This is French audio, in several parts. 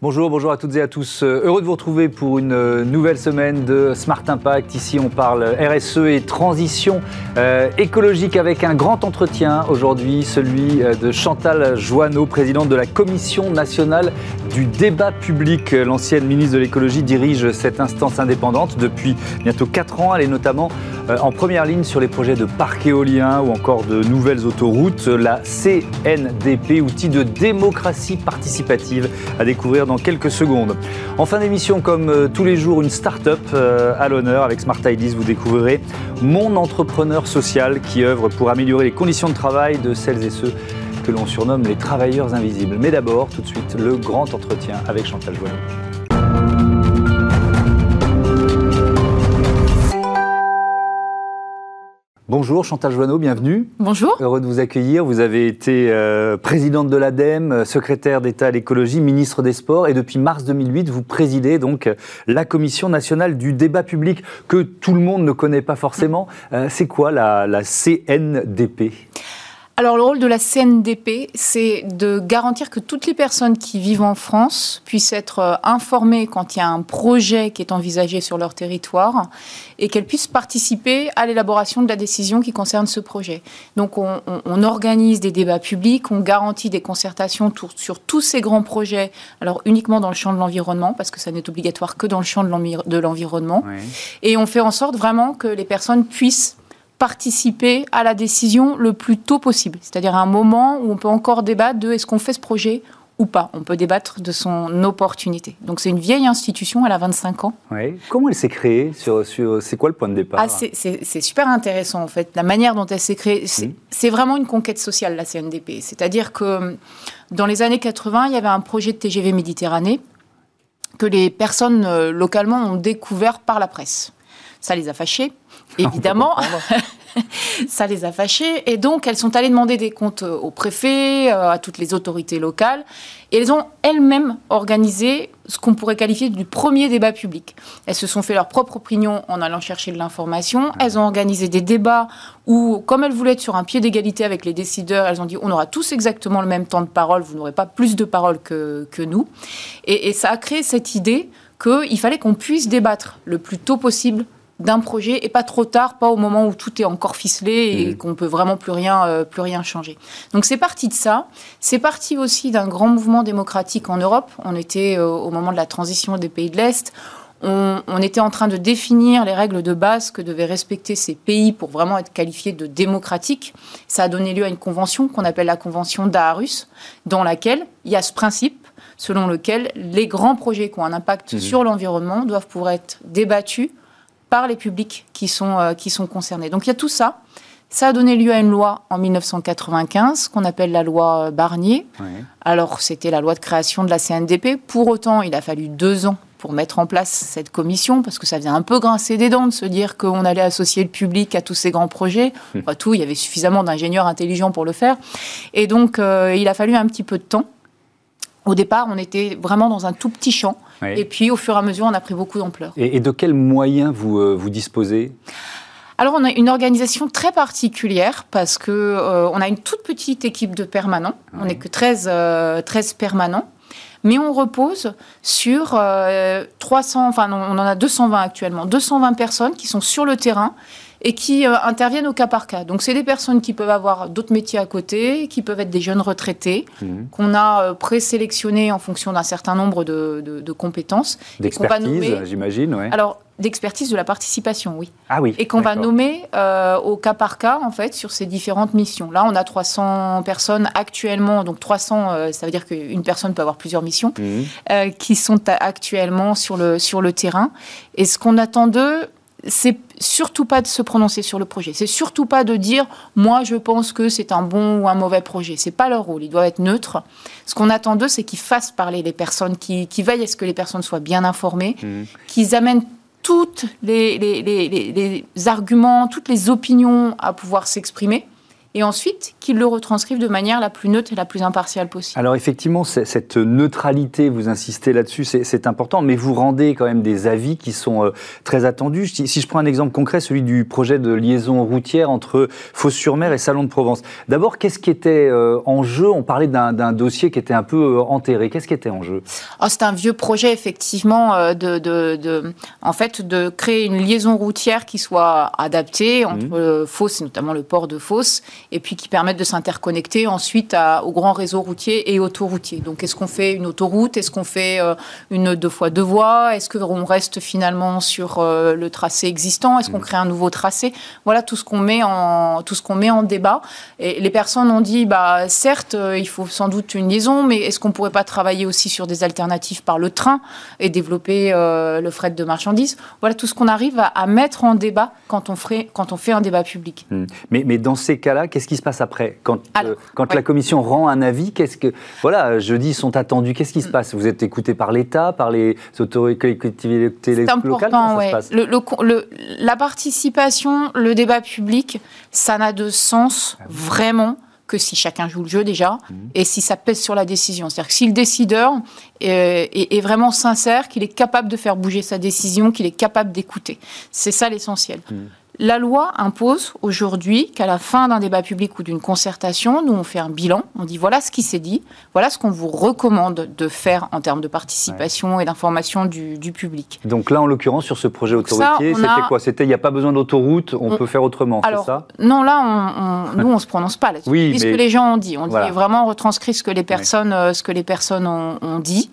Bonjour, bonjour à toutes et à tous. Euh, heureux de vous retrouver pour une euh, nouvelle semaine de Smart Impact. Ici, on parle RSE et transition euh, écologique avec un grand entretien aujourd'hui, celui de Chantal Joanneau, présidente de la Commission nationale du débat public. L'ancienne ministre de l'écologie dirige cette instance indépendante depuis bientôt 4 ans. Elle est notamment en première ligne sur les projets de parcs éoliens ou encore de nouvelles autoroutes. La CNDP, outil de démocratie participative, à découvrir dans quelques secondes. En fin d'émission, comme euh, tous les jours, une start-up euh, à l'honneur. Avec Smart Ideas, vous découvrirez mon entrepreneur social qui œuvre pour améliorer les conditions de travail de celles et ceux que l'on surnomme les travailleurs invisibles. Mais d'abord, tout de suite, le grand entretien avec Chantal Joanneau. Bonjour Chantal Joanneau, bienvenue. Bonjour. Heureux de vous accueillir. Vous avez été euh, présidente de l'ADEME, secrétaire d'État à l'écologie, ministre des Sports et depuis mars 2008, vous présidez donc la Commission nationale du débat public que tout le monde ne connaît pas forcément. Euh, c'est quoi la, la CNDP alors le rôle de la CNDP, c'est de garantir que toutes les personnes qui vivent en France puissent être euh, informées quand il y a un projet qui est envisagé sur leur territoire et qu'elles puissent participer à l'élaboration de la décision qui concerne ce projet. Donc on, organise des débats publics, on garantit des concertations sur tous ces grands projets, alors uniquement dans le champ de l'environnement, parce que ça n'est obligatoire que dans le champ de l'environnement, et on fait en sorte vraiment que les personnes puissent participer à la décision le plus tôt possible. C'est-à-dire à un moment où on peut encore débattre de est-ce qu'on fait ce projet ou pas. On peut débattre de son opportunité. Donc c'est une vieille institution, elle a 25 ans. Oui. Comment elle s'est créée sur, C'est quoi le point de départ? Ah, C'est super intéressant en fait. La manière dont elle s'est créée, c'est vraiment une conquête sociale, la CNDP. C'est-à-dire que dans les années 80, il y avait un projet de TGV Méditerranée que les personnes euh, localement ont découvert par la presse. Ça les a fâchés évidemment. ça les a fâchées. Et donc, elles sont allées demander des comptes au préfet, euh, à toutes les autorités locales. Et elles ont elles-mêmes organisé ce qu'on pourrait qualifier du premier débat public. Elles se sont fait leur propre opinion en allant chercher de l'information. Elles ont organisé des débats où, comme elles voulaient être sur un pied d'égalité avec les décideurs, elles ont dit on aura tous exactement le même temps de parole, vous n'aurez pas plus de parole que, que nous. Et, et ça a créé cette idée qu'il fallait qu'on puisse débattre le plus tôt possible d'un projet et pas trop tard, pas au moment où tout est encore ficelé et mmh. qu'on peut vraiment plus rien, euh, plus rien changer. Donc c'est parti de ça. C'est parti aussi d'un grand mouvement démocratique en Europe. On était euh, au moment de la transition des pays de l'Est. On, on, était en train de définir les règles de base que devaient respecter ces pays pour vraiment être qualifiés de démocratiques. Ça a donné lieu à une convention qu'on appelle la convention d'Aarhus, dans laquelle il y a ce principe selon lequel les grands projets qui ont un impact mmh. sur l'environnement doivent pouvoir être débattus par les publics qui sont, euh, qui sont concernés. Donc il y a tout ça. Ça a donné lieu à une loi en 1995 qu'on appelle la loi euh, Barnier. Alors c'était la loi de création de la CNDP. Pour autant, il a fallu deux ans pour mettre en place cette commission, parce que ça faisait un peu grincer des dents de se dire qu'on allait associer le public à tous ces grands projets. Hum. Pas tout, il y avait suffisamment d'ingénieurs intelligents pour le faire. Et donc, euh, il a fallu un petit peu de temps. Au départ, on était vraiment dans un tout petit champ. Et puis, au fur et à mesure, on a pris beaucoup d'ampleur. Et, de quels moyens vous, euh, vous disposez? Alors on a une organisation très particulière parce que euh, on a une toute petite équipe de permanents. On n'est que 13, 13 euh, permanents. Mais on repose sur 300, enfin on en a 220 actuellement, 220 personnes qui sont sur le terrain et qui euh, interviennent au cas par cas. Donc c'est des personnes qui peuvent avoir d'autres métiers à côté, qui peuvent être des jeunes retraités, mhm. qu'on a euh, présélectionnés en fonction d'un certain nombre de, de, compétences. D'expertise, j'imagine, ouais. Alors, d'expertise de la participation, oui. Ah oui. Et qu'on va nommer euh, au cas par cas, en fait, sur ces différentes missions. Là, on a 300 personnes actuellement, donc 300, ça veut dire qu'une personne peut avoir plusieurs missions, mhm. qui sont actuellement sur le, sur le terrain. Et ce qu'on attend d'eux, c'est surtout pas de se prononcer sur le projet. C'est surtout pas de dire moi je pense que c'est un bon ou un mauvais projet. C'est pas leur rôle. Ils doivent être neutres. Ce qu'on attend d'eux, c'est qu'ils fassent parler les personnes, qui, veillent à ce que les personnes soient bien informées, mmh. qu'ils amènent toutes les, les, arguments, toutes les opinions à pouvoir s'exprimer et ensuite qu'ils le retranscrivent de manière la plus neutre et la plus impartiale possible. Alors effectivement, cette neutralité, vous insistez là-dessus, c'est important, mais vous rendez quand même des avis qui sont euh, très attendus. Si, je prends un exemple concret, celui du projet de liaison routière entre Fos-sur-Mer et Salon de Provence. D'abord, qu'est-ce qui était euh, en jeu? On parlait d'un dossier qui était un peu euh, enterré. Qu'est-ce qui était en jeu? Oh, C'est un vieux projet, effectivement, de, de, en fait, de créer une liaison routière qui soit adaptée entre mmh. Fos, et notamment le port de Fos, et puis qui permettent de s'interconnecter ensuite au grand réseau routier et autoroutier. Donc, est-ce qu'on fait une autoroute? Est-ce qu'on fait euh, une deux fois deux voies? Est-ce qu'on reste finalement sur euh, le tracé existant? Est-ce qu'on mmh. crée un nouveau tracé? Voilà tout ce qu'on met en tout ce qu'on met en débat. Et les personnes ont dit, bah certes, euh, il faut sans doute une liaison, mais est-ce qu'on pourrait pas travailler aussi sur des alternatives par le train et développer le fret de marchandises? Voilà tout ce qu'on arrive à, mettre en débat quand on, ferait, quand on fait un débat public. Mmh. Mais, mais dans ces cas-là, qu'est-ce qui se passe après Quand, euh, quand la commission rend un avis, qu'est-ce que. Voilà, jeudi sont attendus. Qu'est-ce qui se passe? Vous êtes écouté par l'État, par les autorités collectivités locales? important, se le, La participation, le débat public, ça n'a de sens ah vraiment que si chacun joue le jeu déjà mm. et si ça pèse sur la décision. C'est-à-dire que si le décideur est, vraiment sincère, qu'il est capable de faire bouger sa décision, qu'il est capable d'écouter. C'est ça l'essentiel. Mm. La loi impose aujourd'hui qu'à la fin d'un débat public ou d'une concertation, nous on fait un bilan, on dit voilà ce qui s'est dit, voilà ce qu'on vous recommande de faire en termes de participation et d'information du, public. Donc là, en l'occurrence, sur ce projet autoroutier, c'était quoi? C'était il n'y a pas besoin d'autoroute, on, peut faire autrement, c'est ça? Non, là, on, nous on se prononce pas là-dessus. Oui, ce que les gens ont dit, on dit vraiment on retranscrit ce que les personnes, euh, ce que les personnes ont, dit.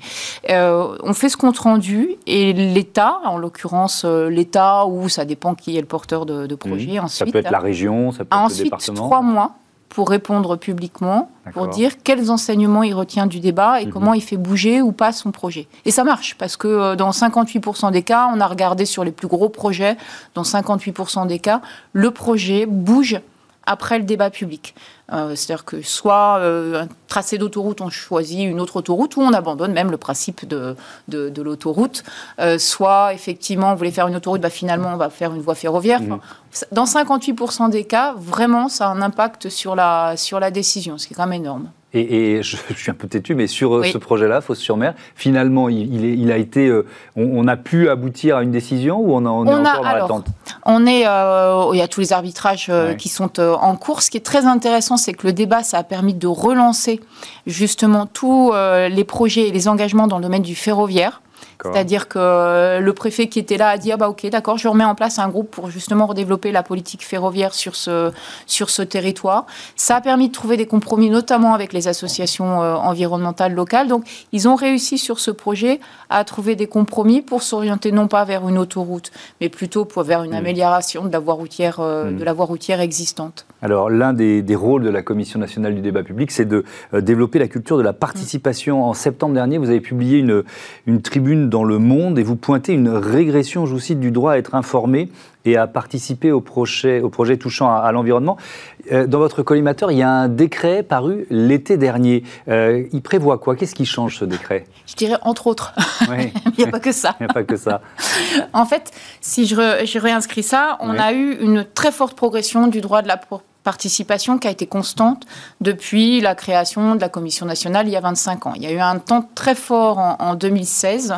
Euh, on fait ce compte rendu et l'État, en l'occurrence euh, l'État ou ça dépend qui est le porteur de de, projet. Ensuite, ça peut être la région, ça peut être le département. trois mois pour répondre publiquement, pour dire quels enseignements il retient du débat et mhm. comment il fait bouger ou pas son projet. Et ça marche, parce que euh, dans 58% des cas, on a regardé sur les plus gros projets, dans 58% des cas, le projet bouge après le débat public. Euh, c'est-à-dire que soit euh, un tracé d'autoroute, on choisit une autre autoroute, ou on abandonne même le principe de, de, l'autoroute. Euh, soit, effectivement, on voulait faire une autoroute, bah, finalement, on va faire une voie ferroviaire. Mmh. dans 58% des cas, vraiment, ça a un impact sur la, sur la décision, ce qui est quand même énorme. Et, je, suis un peu têtu, mais sur euh, ce projet-là, Fos-sur-Mer, finalement, il, a été, euh, on, a pu aboutir à une décision ou on, on, est encore dans l'attente? On est, euh, il y a tous les arbitrages qui sont en cours. Ce qui est très intéressant, c'est que le débat, ça a permis de relancer justement tous les projets et les engagements dans le domaine du ferroviaire. C'est-à-dire que euh, le préfet qui était là a dit ah bah ok d'accord je remets en place un groupe pour justement redévelopper la politique ferroviaire sur ce sur ce territoire. Ça a permis de trouver des compromis notamment avec les associations euh, environnementales locales. Donc ils ont réussi sur ce projet à trouver des compromis pour s'orienter non pas vers une autoroute mais plutôt pour vers une hmm. amélioration de la voie routière euh, hmm. de la voie routière existante. Alors l'un des, des, rôles de la Commission nationale du débat public c'est de développer la culture de la participation. En septembre dernier vous avez publié une une tribune dans le monde et vous pointez une régression, je vous cite, du droit à être informé et à participer au projet, au projet touchant à, l'environnement. Euh, dans votre collimateur, il y a un décret paru l'été dernier. Euh, il prévoit quoi? Qu'est-ce qui change ce décret? Je dirais entre autres. il n'y a pas que ça. il n'y a pas que ça. en fait, si je, je réinscris ça, on a eu une très forte progression du droit de la participation qui a été constante depuis la création de la Commission nationale il y a 25 ans. Il y a eu un temps très fort en, 2016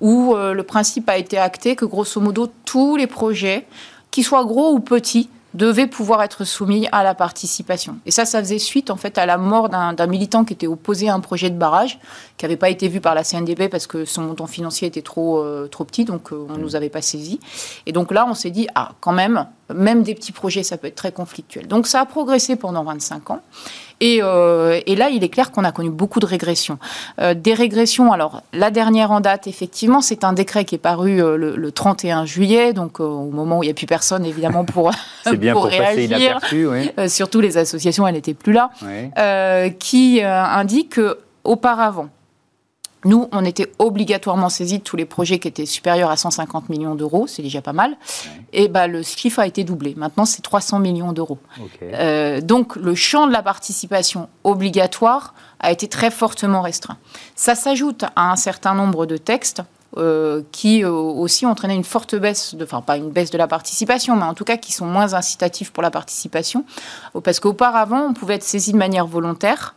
où euh, le principe a été acté que grosso modo tous les projets, qu'ils soient gros ou petits, devait pouvoir être soumis à la participation. Et ça, ça faisait suite en fait à la mort d'un militant qui était opposé à un projet de barrage, qui n'avait pas été vu par la CNDP parce que son montant financier était trop, euh, trop petit, donc euh, on ne nous avait pas saisi. Et donc là, on s'est dit, ah, quand même, même des petits projets, ça peut être très conflictuel. Donc ça a progressé pendant 25 ans. Et, euh, et là, il est clair qu'on a connu beaucoup de régressions. des régressions, alors la dernière en date, effectivement, c'est un décret qui est paru le, 31 juillet, donc au moment où il n'y a plus personne, évidemment, pour, bien pour, réagir. surtout les associations, elles n'étaient plus là, qui indique que auparavant, nous, on était obligatoirement saisis de tous les projets qui étaient supérieurs à 150 millions d'euros, c'est déjà pas mal. Et bah, le chiffre a été doublé. Maintenant, c'est 300 millions d'euros. Euh, donc, le champ de la participation obligatoire a été très fortement restreint. Ça s'ajoute à un certain nombre de textes qui aussi entraînaient une forte baisse, de, enfin pas une baisse de la participation, mais en tout cas qui sont moins incitatifs pour la participation. Parce qu'auparavant, on pouvait être saisi de manière volontaire.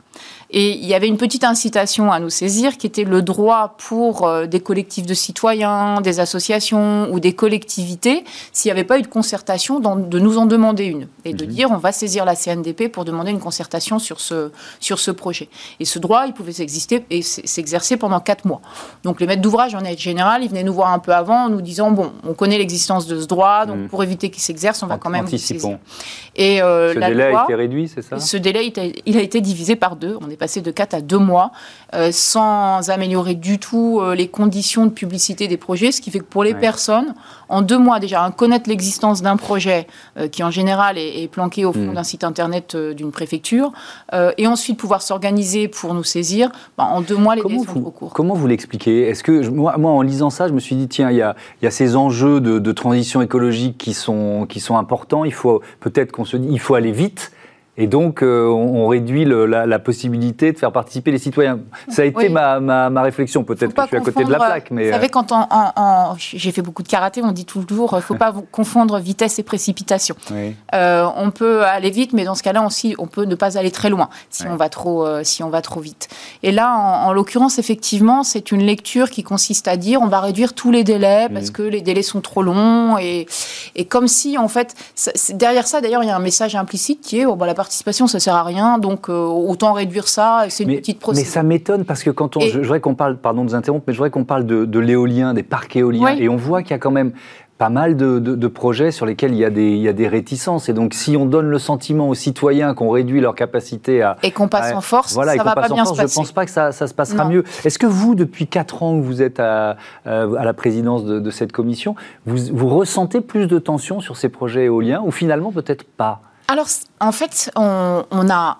Et il y avait une petite incitation à nous saisir qui était le droit pour euh, des collectifs de citoyens, des associations ou des collectivités, s'il n'y avait pas eu de concertation, de nous en demander une. Et de mhm. dire on va saisir la CNDP pour demander une concertation sur ce, sur ce projet. Et ce droit, il pouvait s'exister et s'exercer pendant quatre mois. Donc les maîtres d'ouvrage, en aide générale, ils venaient nous voir un peu avant en nous disant bon, on connaît l'existence de ce droit, donc mhm. pour éviter qu'il s'exerce, on va quand même. Anticipons. Et euh, ce délai a été réduit, c'est ça? Ce délai, il a été divisé par deux. On est passé de 4 à 2 mois, euh, sans améliorer du tout euh, les conditions de publicité des projets, ce qui fait que pour les personnes, en deux mois déjà, connaître l'existence d'un projet euh, qui en général est, planqué au fond mm. d'un site internet d'une préfecture, et ensuite pouvoir s'organiser pour nous saisir, ben, en deux mois les comment sont trop courts. Comment vous l'expliquez? Est-ce que moi, moi, en lisant ça, je me suis dit tiens, il y a, y a, ces enjeux de, de transition écologique qui sont, qui sont importants. Il faut peut-être qu'on se dit il faut aller vite. Et donc, euh, on, réduit la, possibilité de faire participer les citoyens. Ça a été ma, ma, réflexion. Peut-être que je suis à côté de la plaque. Mais vous savez, euh, quand en, j'ai fait beaucoup de karaté, on dit toujours il ne faut pas confondre vitesse et précipitation. Euh, on peut aller vite, mais dans ce cas-là aussi, on peut ne pas aller très loin si, on, va trop, si on va trop vite. Et là, en, l'occurrence, effectivement, c'est une lecture qui consiste à dire on va réduire tous les délais parce que les délais sont trop longs. Et, et comme si, en fait, derrière ça, d'ailleurs, il y a un message implicite qui est oh, bah, la participation, ça sert à rien, donc euh, autant réduire ça. C'est une petite procédure. Mais ça m'étonne parce que quand on, je, voudrais qu'on parle, pardon de vous interrompre, mais je voudrais qu'on parle de, l'éolien, des parcs éoliens, et on voit qu'il y a quand même pas mal de, projets sur lesquels il y, a des, il y, a des, réticences. Et donc, si on donne le sentiment aux citoyens qu'on réduit leur capacité à... Et qu'on passe en force, voilà, ça va pas bien se passer. Je ne pense pas que ça, ça se passera mieux. Est-ce que vous, depuis 4 ans que vous êtes à, euh, à la présidence de, cette commission, vous, vous ressentez plus de tension sur ces projets éoliens ou finalement peut-être pas? Alors, en fait, on, a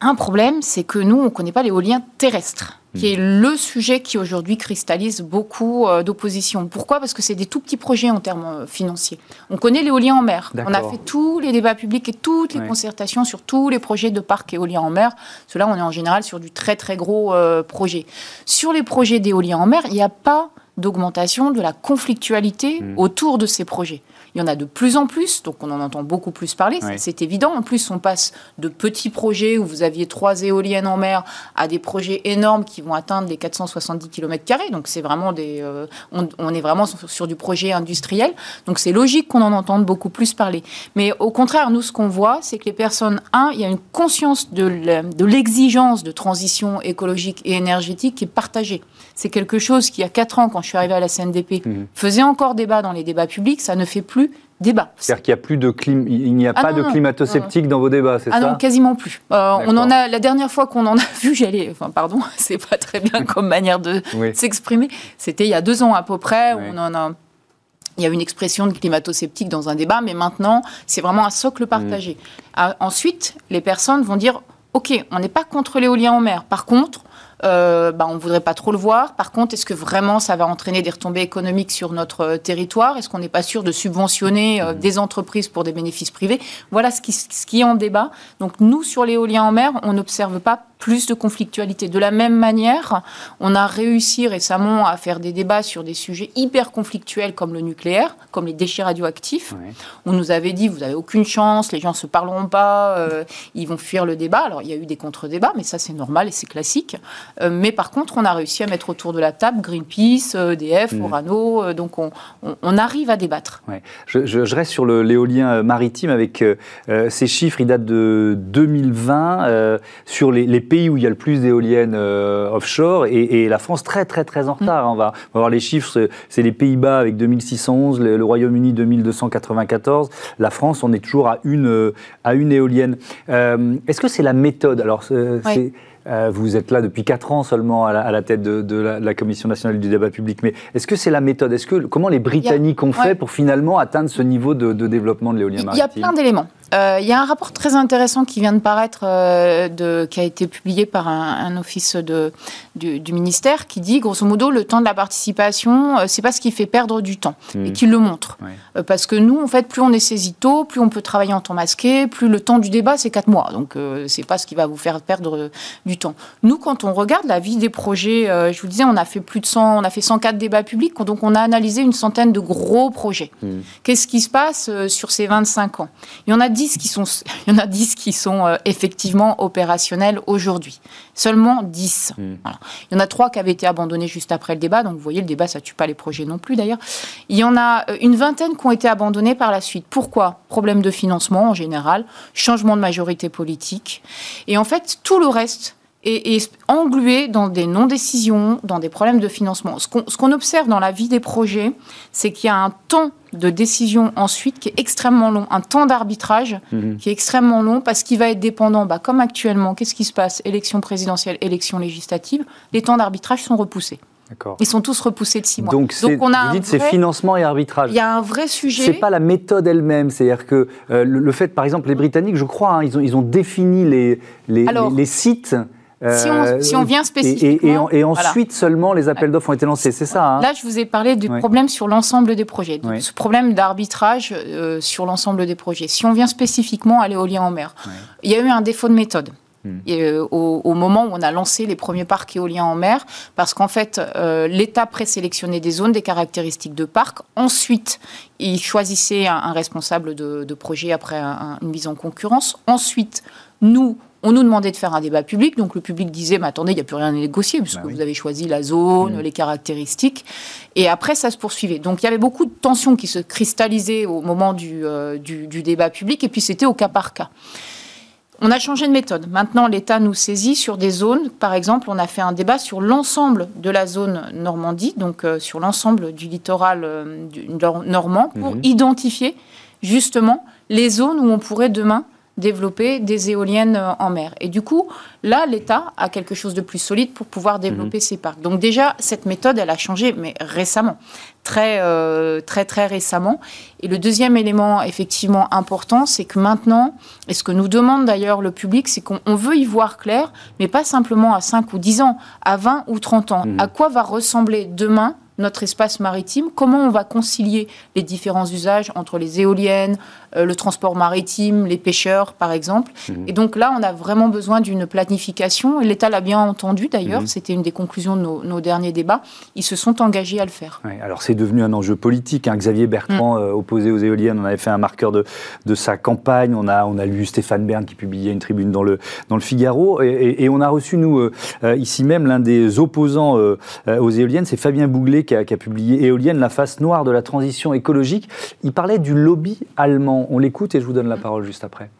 un problème, c'est que nous, on ne connaît pas l'éolien terrestre, qui est hmm. le sujet qui aujourd'hui cristallise beaucoup euh, d'opposition. Pourquoi? Parce que c'est des tout petits projets en termes euh, financiers. On connaît l'éolien en mer. On a fait tous les débats publics et toutes les concertations sur tous les projets de parcs éoliens en mer. Cela, on est en général sur du très très gros euh, projet. Sur les projets d'éolien en mer, il n'y a pas d'augmentation de la conflictualité hmm. autour de ces projets. Il y en a de plus en plus, donc on en entend beaucoup plus parler, c'est évident. En plus, on passe de petits projets où vous aviez trois éoliennes en mer à des projets énormes qui vont atteindre les 470 km. Donc c'est vraiment des, euh, on, est vraiment sur, du projet industriel. Donc c'est logique qu'on en entende beaucoup plus parler. Mais au contraire, nous, ce qu'on voit, c'est que les personnes, un, il y a une conscience de l'exigence de transition écologique et énergétique qui est partagée. C'est quelque chose qui, il y a quatre ans, quand je suis arrivée à la CNDP, mmh. faisait encore débat dans les débats publics. Ça ne fait plus débat. C'est-à-dire qu'il n'y a plus de clim... il n'y a ah pas de climato-sceptique dans vos débats, c'est ah ça Ah non, quasiment plus. Euh, on en a la dernière fois qu'on en a vu, j'allais, enfin pardon, c'est pas très bien comme manière de s'exprimer. C'était il y a deux ans à peu près. Où on en a il y a une expression de climato-sceptique dans un débat, mais maintenant, c'est vraiment un socle partagé. Mm. Ah, ensuite, les personnes vont dire OK, on n'est pas contre l'éolien en mer. Par contre, euh, bah, on ne voudrait pas trop le voir. Par contre, est-ce que vraiment ça va entraîner des retombées économiques sur notre euh, territoire? Est-ce qu'on n'est pas sûr de subventionner euh, des entreprises pour des bénéfices privés? Voilà ce qui, ce qui est en débat. Donc nous, sur l'éolien en mer, on n'observe pas plus de conflictualité. De la même manière, on a réussi récemment à faire des débats sur des sujets hyper conflictuels comme le nucléaire, comme les déchets radioactifs. On nous avait dit, vous n'avez aucune chance, les gens ne se parleront pas, euh, ils vont fuir le débat. Alors il y a eu des contre-débats, mais ça c'est normal et c'est classique. Euh, mais par contre, on a réussi à mettre autour de la table Greenpeace, EDF, mm. Orano, euh, donc on, arrive à débattre. Je, reste sur l'éolien maritime avec ces chiffres, ils datent de 2020 sur les, les pays où il y a le plus d'éoliennes euh, offshore et, la France très très très en retard. Mm. On, va, voir les chiffres, c'est les Pays-Bas avec 2611, le, Royaume-Uni 2294, la France on est toujours à une, euh, à une éolienne. Euh, est-ce que c'est la méthode? Alors vous êtes là depuis 4 ans seulement à la, tête de, la, Commission nationale du débat public, mais est-ce que c'est la méthode? Est-ce que comment les Britanniques ont fait pour finalement atteindre ce niveau de, développement de l'éolien maritime Il y a plein d'éléments. Euh, il y a un rapport très intéressant qui vient de paraître, euh, de, qui a été publié par un, office de, du, ministère, qui dit grosso modo le temps de la participation, euh, c'est pas ce qui fait perdre du temps mmh. et qui le montre. parce que nous, en fait, plus on est saisi tôt, plus on peut travailler en temps masqué, plus le temps du débat c'est 4 mois. Donc c'est pas ce qui va vous faire perdre du temps. Nous, quand on regarde la vie des projets, je vous disais, on a fait plus de 100, on a fait 104 débats publics, donc on a analysé une centaine de gros projets. Mmh. Qu'est-ce qui se passe sur ces 25 ans? Il y en a qui sont, il y en a 10 qui sont euh, effectivement opérationnels aujourd'hui. Seulement 10. Hmm. Il y en a 3 qui avaient été abandonnés juste après le débat. Donc vous voyez, le débat, ça tue pas les projets non plus d'ailleurs. Il y en a euh, une vingtaine qui ont été abandonnés par la suite. Pourquoi? Problème de financement en général, changement de majorité politique. Et en fait, tout le reste est, englué dans des non-décisions, dans des problèmes de financement. Ce qu'on observe dans la vie des projets, c'est qu'il y a un temps de décision ensuite qui est extrêmement long, un temps d'arbitrage mhm. qui est extrêmement long parce qu'il va être dépendant, bah, comme actuellement, qu'est-ce qui se passe? Élection présidentielle, élection législative, les temps d'arbitrage sont repoussés. Ils sont tous repoussés de six mois. Donc, on a vous dites c'est financement et arbitrage. Il y a un vrai sujet. C'est pas la méthode elle-même. C'est-à-dire que euh, le, fait, par exemple, les Britanniques, je crois, hein, ils, ont, ils ont défini les, les, les sites si, on, vient spécifiquement... Et, ensuite seulement les appels d'offres ont été lancés, c'est ça hein Là, je vous ai parlé du problème sur l'ensemble des projets, ce problème d'arbitrage euh, sur l'ensemble des projets. Si on vient spécifiquement à l'éolien en mer, il y a eu un défaut de méthode. Hmm. Euh, au, moment où on a lancé les premiers parcs éoliens en mer, parce qu'en fait, euh, l'État présélectionnait des zones, des caractéristiques de parc. Ensuite, il choisissait un, responsable de, projet après une mise en concurrence. Ensuite, nous, on nous demandait de faire un débat public, donc le public disait, mais attendez, il n'y a plus rien à négocier, puisque bah vous avez choisi la zone, mmh. les caractéristiques. Et après, ça se poursuivait. Donc il y avait beaucoup de tensions qui se cristallisaient au moment du, euh, du, débat public, et puis c'était au cas par cas. On a changé de méthode. Maintenant, l'État nous saisit sur des zones. Par exemple, on a fait un débat sur l'ensemble de la zone Normandie, donc euh, sur l'ensemble du littoral euh, normand, pour mmh. identifier justement les zones où on pourrait demain développer des éoliennes euh, en mer. Et du coup, là, l'État a quelque chose de plus solide pour pouvoir développer mhm. ses parcs. Donc déjà, cette méthode, elle a changé, mais récemment, très, euh, très, très récemment. Et le deuxième élément, effectivement, important, c'est que maintenant, et ce que nous demande d'ailleurs le public, c'est qu'on veut y voir clair, mais pas simplement à 5 ou 10 ans, à 20 ou 30 ans. Mhm. À quoi va ressembler demain notre espace maritime, comment on va concilier les différents usages entre les éoliennes, euh, le transport maritime, les pêcheurs, par exemple. Mhm. Et donc là, on a vraiment besoin d'une planification. Et l'État l'a bien entendu, d'ailleurs. Mhm. C'était une des conclusions de nos, derniers débats. Ils se sont engagés à le faire. alors c'est devenu un enjeu politique. Hein. Xavier Bertrand, mm. euh, opposé aux éoliennes, on avait fait un marqueur de, de sa campagne. On a, on a lu Stéphane Bern qui publiait une tribune dans le, dans le Figaro. Et, on a reçu, nous, euh, ici même, l'un des opposants aux éoliennes, c'est Fabien Bouglet qui a, qui a publié Éolienne, la face noire de la transition écologique. Il parlait du lobby allemand. On l'écoute et je vous donne la parole juste après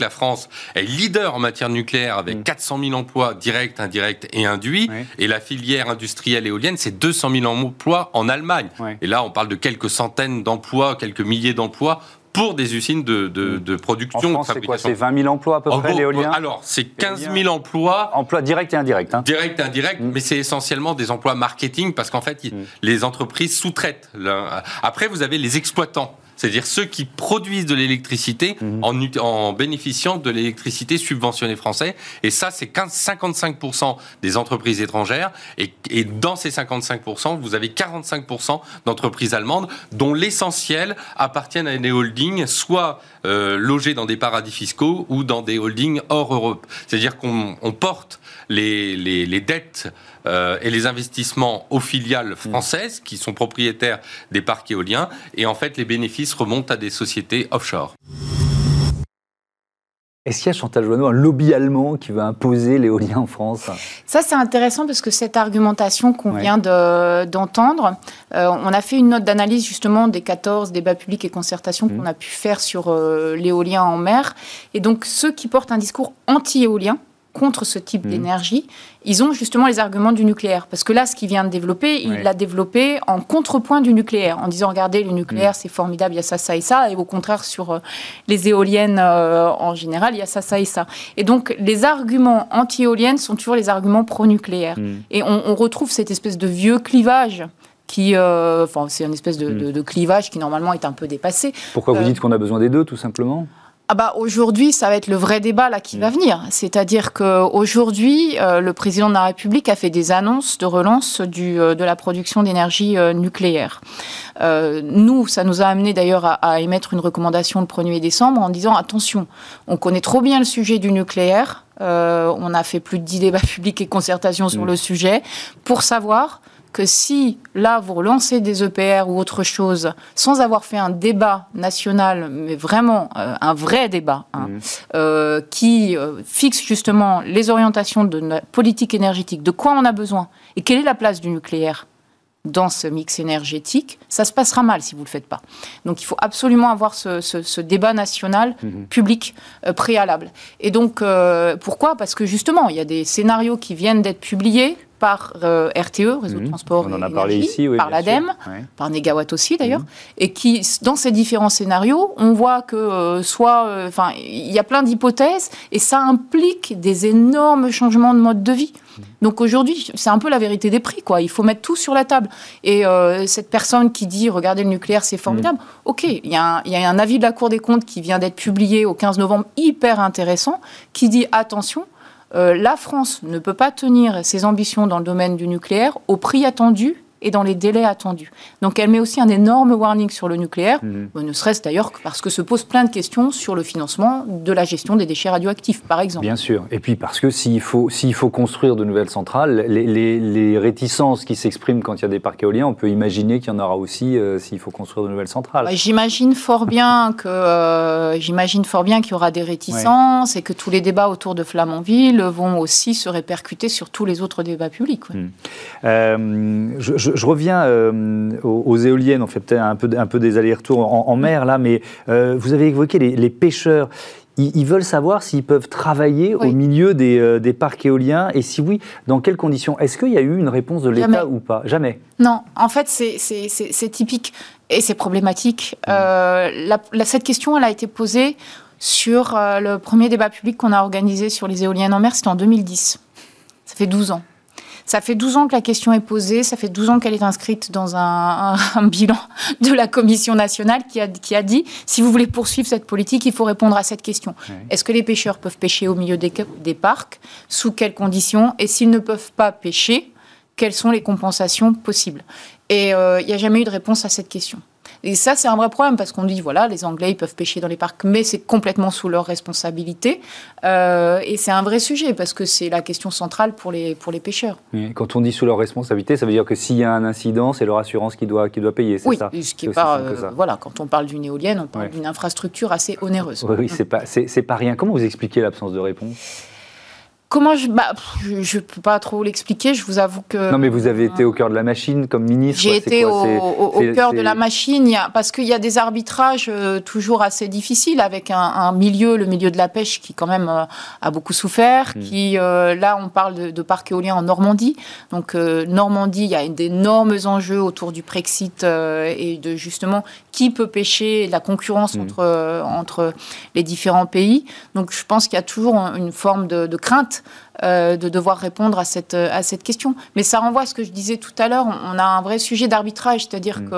la France est leader en matière nucléaire avec 400 mm. 000 emplois directs, indirects et induits. Et la filière industrielle éolienne, c'est 200 000 emplois en Allemagne. Et là, on parle de quelques centaines d'emplois, quelques milliers d'emplois pour des usines de, de, mm. production. En c'est quoi C'est 20 000 emplois à peu près, l'éolien Alors, c'est 15 000 emplois. Emplois directs et indirects. Hein. Directs et indirects, mm. mais c'est essentiellement des emplois marketing parce qu'en fait, les entreprises sous-traitent. Après, vous avez les exploitants c'est-à-dire ceux qui produisent de l'électricité mhm. en, en, bénéficiant de l'électricité subventionnée française. Et ça, c'est 55% des entreprises étrangères. Et, et, dans ces 55%, vous avez 45% d'entreprises allemandes, dont l'essentiel appartiennent à des holdings, soit euh, logés dans des paradis fiscaux ou dans des holdings hors Europe. C'est-à-dire qu'on porte les, les, les dettes euh, et les investissements aux filiales françaises qui sont propriétaires des parcs éoliens. Et en fait, les bénéfices remontent à des sociétés offshore. Est-ce qu'il y a, Chantal Joanneau, un lobby allemand qui veut imposer l'éolien en France? Ça, c'est intéressant parce que cette argumentation qu'on vient d'entendre, euh, on a fait une note d'analyse justement des 14 débats publics et concertations mmh. qu'on a pu faire sur euh, l'éolien en mer. Et donc, ceux qui portent un discours anti-éolien, contre ce type mmh. d'énergie, ils ont justement les arguments du nucléaire. Parce que là, ce qu'il vient de développer, il l'a développé en contrepoint du nucléaire, en disant, regardez, le nucléaire, mmh. c'est formidable, il y a ça, ça et ça, et au contraire, sur euh, les éoliennes euh, en général, il y a ça, ça et ça. Et donc, les arguments anti-éoliennes sont toujours les arguments pro-nucléaires. Mmh. Et on, retrouve cette espèce de vieux clivage qui, enfin, c'est une espèce de, de, clivage qui normalement est un peu dépassé. Pourquoi vous dites qu'on a besoin des deux, tout simplement? Ah bah aujourd'hui, ça va être le vrai débat là qui va mm. venir. C'est-à-dire qu'aujourd'hui, euh, le président de la République a fait des annonces de relance du, euh, de la production d'énergie euh, nucléaire. nous, ça nous a amené d'ailleurs à, émettre une recommandation le 1er décembre en disant attention, on connaît trop bien le sujet du nucléaire. on a fait plus de 10 débats publics et concertations sur mm. le sujet pour savoir que si là vous relancez des EPR ou autre chose sans avoir fait un débat national, mais vraiment euh, un vrai débat hein, mmh. euh, qui euh, fixe justement les orientations de notre politique énergétique, de quoi on a besoin et quelle est la place du nucléaire dans ce mix énergétique, ça se passera mal si vous ne le faites pas. Donc il faut absolument avoir ce, débat national mmh. public préalable. Et donc pourquoi? Parce que justement, il y a des scénarios qui viennent d'être publiés par euh, RTE, Réseau de mhm. Transport On en a parlé ici, par l'ADEME, par Negawatt aussi d'ailleurs, mhm. et qui, dans ces différents scénarios, on voit que euh, soit, euh, enfin, il y a plein d'hypothèses, et ça implique des énormes changements de mode de vie. Mhm. Donc aujourd'hui, c'est un peu la vérité des prix, quoi. Il faut mettre tout sur la table. Et cette personne qui dit, regardez le nucléaire, c'est formidable. Ok, il y, a un avis de la Cour des comptes qui vient d'être publié au 15 novembre, hyper intéressant, qui dit attention euh, la France ne peut pas tenir ses ambitions dans le domaine du nucléaire au prix attendu et dans les délais attendus. Donc elle met aussi un énorme warning sur le nucléaire, mhm. ne serait-ce d'ailleurs que parce que se posent plein de questions sur le financement de la gestion des déchets radioactifs, par exemple. Bien sûr. Et puis parce que s'il faut, s'il faut construire de nouvelles centrales, les, réticences qui s'expriment quand il y a des parcs éoliens, on peut imaginer qu'il y en aura aussi euh, s'il faut construire de nouvelles centrales. Bah, j'imagine fort bien que euh, j'imagine fort bien qu'il y aura des réticences et que tous les débats autour de Flamanville vont aussi se répercuter sur tous les autres débats publics. Hmm. Euh, je je, reviens euh, aux, éoliennes, on fait peut-être un peu, un peu des allers-retours en, mer là, mais euh, vous avez évoqué les, pêcheurs. Ils, veulent savoir s'ils peuvent travailler au milieu euh, des, parcs éoliens et si oui, dans quelles conditions? Est-ce qu'il y a eu une réponse de l'État ou pas? Jamais. Non, en fait, c'est typique et c'est problématique. Mmh. cette question, elle a été posée sur le premier débat public qu'on a organisé sur les éoliennes en mer, c'était en 2010. Ça fait 12 ans. Ça fait 12 ans que la question est posée, ça fait 12 ans qu'elle est inscrite dans un, bilan de la Commission nationale qui a, qui a dit, si vous voulez poursuivre cette politique, il faut répondre à cette question. Est-ce que les pêcheurs peuvent pêcher au milieu des, des parcs? Sous quelles conditions? Et s'ils ne peuvent pas pêcher, quelles sont les compensations possibles? Et euh, il n'y a jamais eu de réponse à cette question. Et ça, c'est un vrai problème parce qu'on dit, voilà, les Anglais, ils peuvent pêcher dans les parcs, mais c'est complètement sous leur responsabilité. Euh, et c'est un vrai sujet parce que c'est la question centrale pour les, pour les pêcheurs. quand on dit sous leur responsabilité, ça veut dire que s'il y a un incident, c'est leur assurance qui doit, qui doit payer, c'est oui, ça? ce qui est, pas, euh, voilà, quand on parle d'une éolienne, on parle d'une infrastructure assez onéreuse. Oui, oui c'est pas, c'est pas rien. Comment vous expliquez l'absence de réponse? Comment je. Bah, je ne peux pas trop l'expliquer, je vous avoue que. Non, mais vous avez été au cœur de la machine comme ministre. J'ai été au, cœur de la machine, parce qu'il y a des arbitrages euh, toujours assez difficiles avec un, milieu, le milieu de la pêche, qui quand même euh, a beaucoup souffert. Hmm. Qui, euh, là, on parle de, de parc éolien en Normandie. Donc, Normandie, il y a d'énormes enjeux autour du Brexit et de justement qui peut pêcher, la concurrence hmm. entre, entre les différents pays. Donc, je pense qu'il y a toujours une forme de crainte euh, de devoir répondre à cette, à cette question. Mais ça renvoie à ce que je disais tout à l'heure, on a un vrai sujet d'arbitrage, c'est-à-dire mm.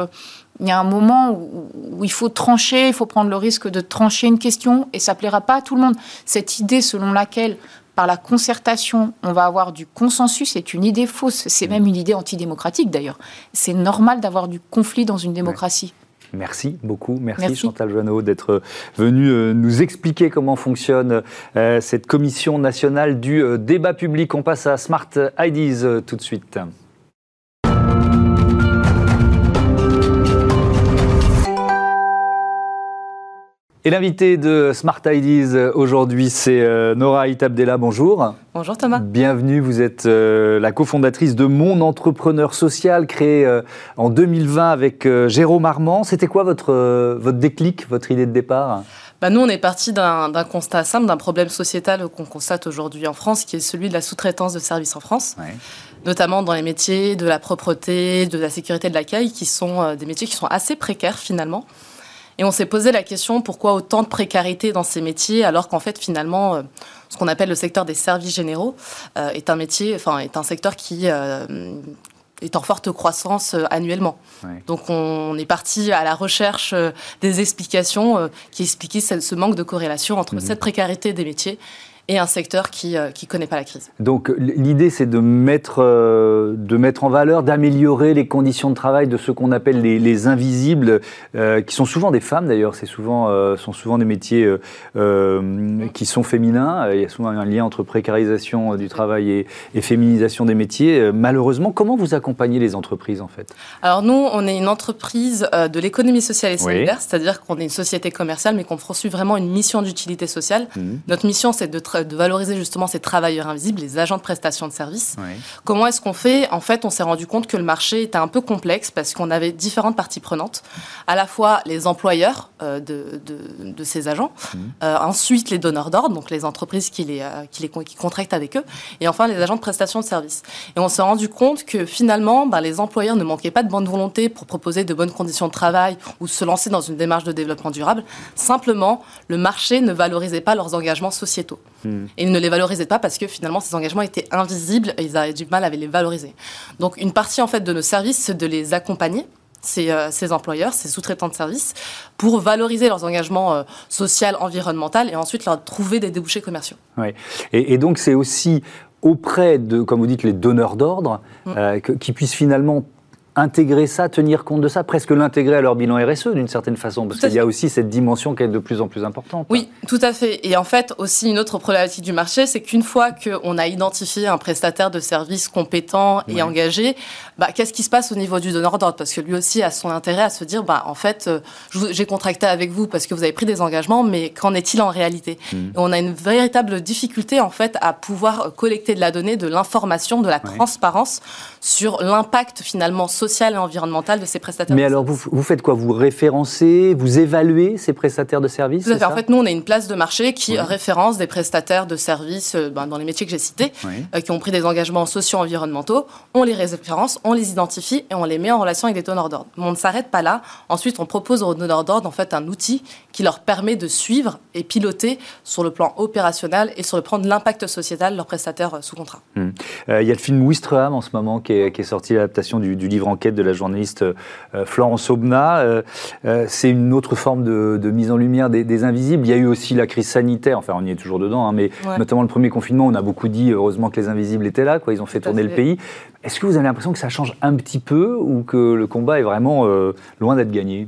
qu'il y a un moment où, il faut trancher, il faut prendre le risque de trancher une question, et ça plaira pas à tout le monde. Cette idée selon laquelle par la concertation, on va avoir du consensus, c'est une idée fausse. C'est mm. même une idée antidémocratique d'ailleurs. C'est normal d'avoir du conflit dans une démocratie. Merci beaucoup. Merci, Chantal Joanneau d'être venu euh, nous expliquer comment fonctionne euh, cette commission nationale du euh, débat public. On passe à Smart IDs tout de suite. Et l'invité de Smart Ideas aujourd'hui, c'est euh, Nora Itabdella. Bonjour. Bonjour Thomas. Bienvenue. Vous êtes euh, la cofondatrice de Mon Entrepreneur Social, créé euh, en 2020 avec Jérôme Armand. C'était quoi votre, votre déclic, votre idée de départ? Bah nous, on est parti d'un constat simple, d'un problème sociétal qu'on constate aujourd'hui en France, qui est celui de la sous-traitance de services en France, notamment dans les métiers de la propreté, de la sécurité de l'accueil, qui sont des métiers qui sont assez précaires finalement. Et on s'est posé la question pourquoi autant de précarité dans ces métiers alors qu'en fait finalement euh, ce qu'on appelle le secteur des services généraux euh, est un métier, enfin est un secteur qui euh, est en forte croissance annuellement. Donc on est parti à la recherche des explications qui expliquaient ce, manque de corrélation entre mhm. cette précarité des métiers et un secteur qui ne euh, connaît pas la crise. Donc l'idée, c'est de mettre, euh, de mettre en valeur, d'améliorer les conditions de travail de ceux qu'on appelle les, invisibles, euh, qui sont souvent des femmes d'ailleurs, c'est souvent, sont souvent des métiers qui sont féminins. Il y a souvent un lien entre précarisation du travail et, et féminisation des métiers. malheureusement, comment vous accompagnez les entreprises en fait? Alors nous, on est une entreprise de l'économie sociale et solidaire, c'est-à-dire qu'on est une société commerciale, mais qu'on poursuit vraiment une mission d'utilité sociale. Mmh. Notre mission, c'est de de valoriser justement ces travailleurs invisibles, les agents de prestation de services. Comment est-ce qu'on fait? En fait, on s'est rendu compte que le marché était un peu complexe parce qu'on avait différentes parties prenantes, à la fois les employeurs euh, de, de, ces agents, mmh. euh, ensuite les donneurs d'ordre, donc les entreprises qui, les, euh, qui, les, qui contractent avec eux, et enfin les agents de prestation de services. Et on s'est rendu compte que finalement, ben, les employeurs ne manquaient pas de bonne volonté pour proposer de bonnes conditions de travail ou se lancer dans une démarche de développement durable. Simplement, le marché ne valorisait pas leurs engagements sociétaux. Hmm. Et ils ne les valorisaient pas parce que finalement ces engagements étaient invisibles et ils avaient du mal à les valoriser. Donc une partie en fait de nos services, c'est de les accompagner. Ces, euh, ces, employeurs, ces sous-traitants de services, pour valoriser leurs engagements euh, sociaux, environnementaux et ensuite leur trouver des débouchés commerciaux. Et, donc c'est aussi auprès de, comme vous dites, les donneurs d'ordre, hmm. euh, qui puissent finalement intégrer ça, tenir compte de ça, presque l'intégrer à leur bilan RSE d'une certaine façon, parce qu'il y a aussi cette dimension qui est de plus en plus importante. Oui, tout à fait. Et en fait, aussi une autre problématique du marché, c'est qu'une fois qu'on a identifié un prestataire de service compétent et engagé, bah, qu'est-ce qui se passe au niveau du donneur d'ordre? Parce que lui aussi a son intérêt à se dire, bah, en fait, euh, j'ai contracté avec vous parce que vous avez pris des engagements, mais qu'en est-il en réalité? Mmh. On a une véritable difficulté en fait à pouvoir collecter de la donnée, de l'information, de la transparence sur l'impact finalement social et environnemental de ces prestataires. Mais alors, vous, vous, faites quoi? Vous référencez, vous évaluez ces prestataires de services Tout En fait, nous, on a une place de marché qui référence des prestataires de services euh, ben, dans les métiers que j'ai cités, euh, qui ont pris des engagements sociaux environnementaux. On les référence, on les identifie et on les met en relation avec des donneurs d'ordre. Mais on ne s'arrête pas là. Ensuite, on propose aux donneurs d'ordre en fait un outil qui leur permet de suivre et piloter sur le plan opérationnel et sur le plan de l'impact sociétal de leurs prestataires euh, sous contrat. Hum. Il y a le film Wistreham en ce moment qui est, qui est sorti, l'adaptation du, du livre enquête de la journaliste euh, Florence Aubenas. Euh, euh, c'est une autre forme de, mise en lumière des, invisibles. Il y a eu aussi la crise sanitaire, enfin on y est toujours dedans, hein, mais notamment le premier confinement, on a beaucoup dit heureusement que les invisibles étaient là, quoi, ils ont fait tourner le pays. Est-ce que vous avez l'impression que ça change un petit peu ou que le combat est vraiment loin d'être gagné?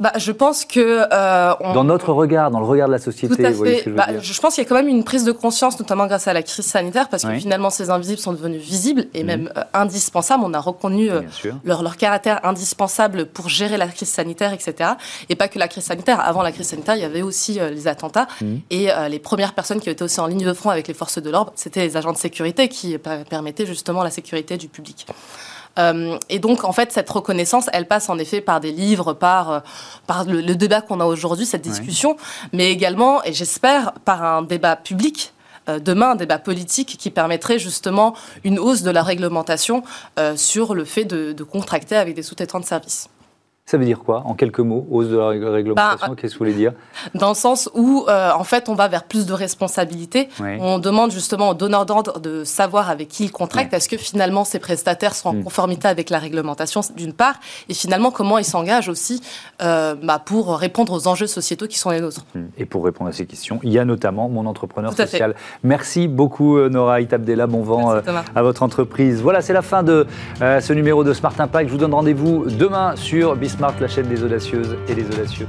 Bah, je pense que euh, dans notre regard, dans le regard de la société. Tout à fait. je, bah, je, pense qu'il y a quand même une prise de conscience, notamment grâce à la crise sanitaire, parce que finalement ces invisibles sont devenus visibles et mhm. même euh, indispensables. On a reconnu euh, leur, leur, caractère indispensable pour gérer la crise sanitaire, etc. Et pas que la crise sanitaire. Avant la crise sanitaire, il y avait aussi les attentats mhm. et les premières personnes qui étaient aussi en ligne de front avec les forces de l'ordre, c'était les agents de sécurité qui permettaient justement la sécurité du public. Euh, et donc, en fait, cette reconnaissance, elle passe en effet par des livres, par, euh, par le, débat qu'on a aujourd'hui, cette discussion, mais également, et j'espère, par un débat public euh, demain un débat politique qui permettrait justement une hausse de la réglementation sur le fait de, de contracter avec des sous-traitants de services. Ça veut dire quoi, en quelques mots, hausse de la réglementation bah, Qu'est-ce que vous voulez dire? Dans le sens où, euh, en fait, on va vers plus de responsabilité. On demande justement aux donneurs d'ordre de savoir avec qui ils contractent. Est-ce que finalement ces prestataires sont en mm. conformité avec la réglementation, d'une part, et finalement comment ils s'engagent aussi euh, bah, pour répondre aux enjeux sociétaux qui sont les nôtres? Mm. Et pour répondre à ces questions, il y a notamment mon entrepreneur social. Merci beaucoup, euh, Nora Itabdella. Bon vent à votre entreprise. Voilà, c'est la fin de ce numéro de Smart Impact. Je vous donne rendez-vous demain sur Business Smart, la chaîne des audacieuses et des audacieux.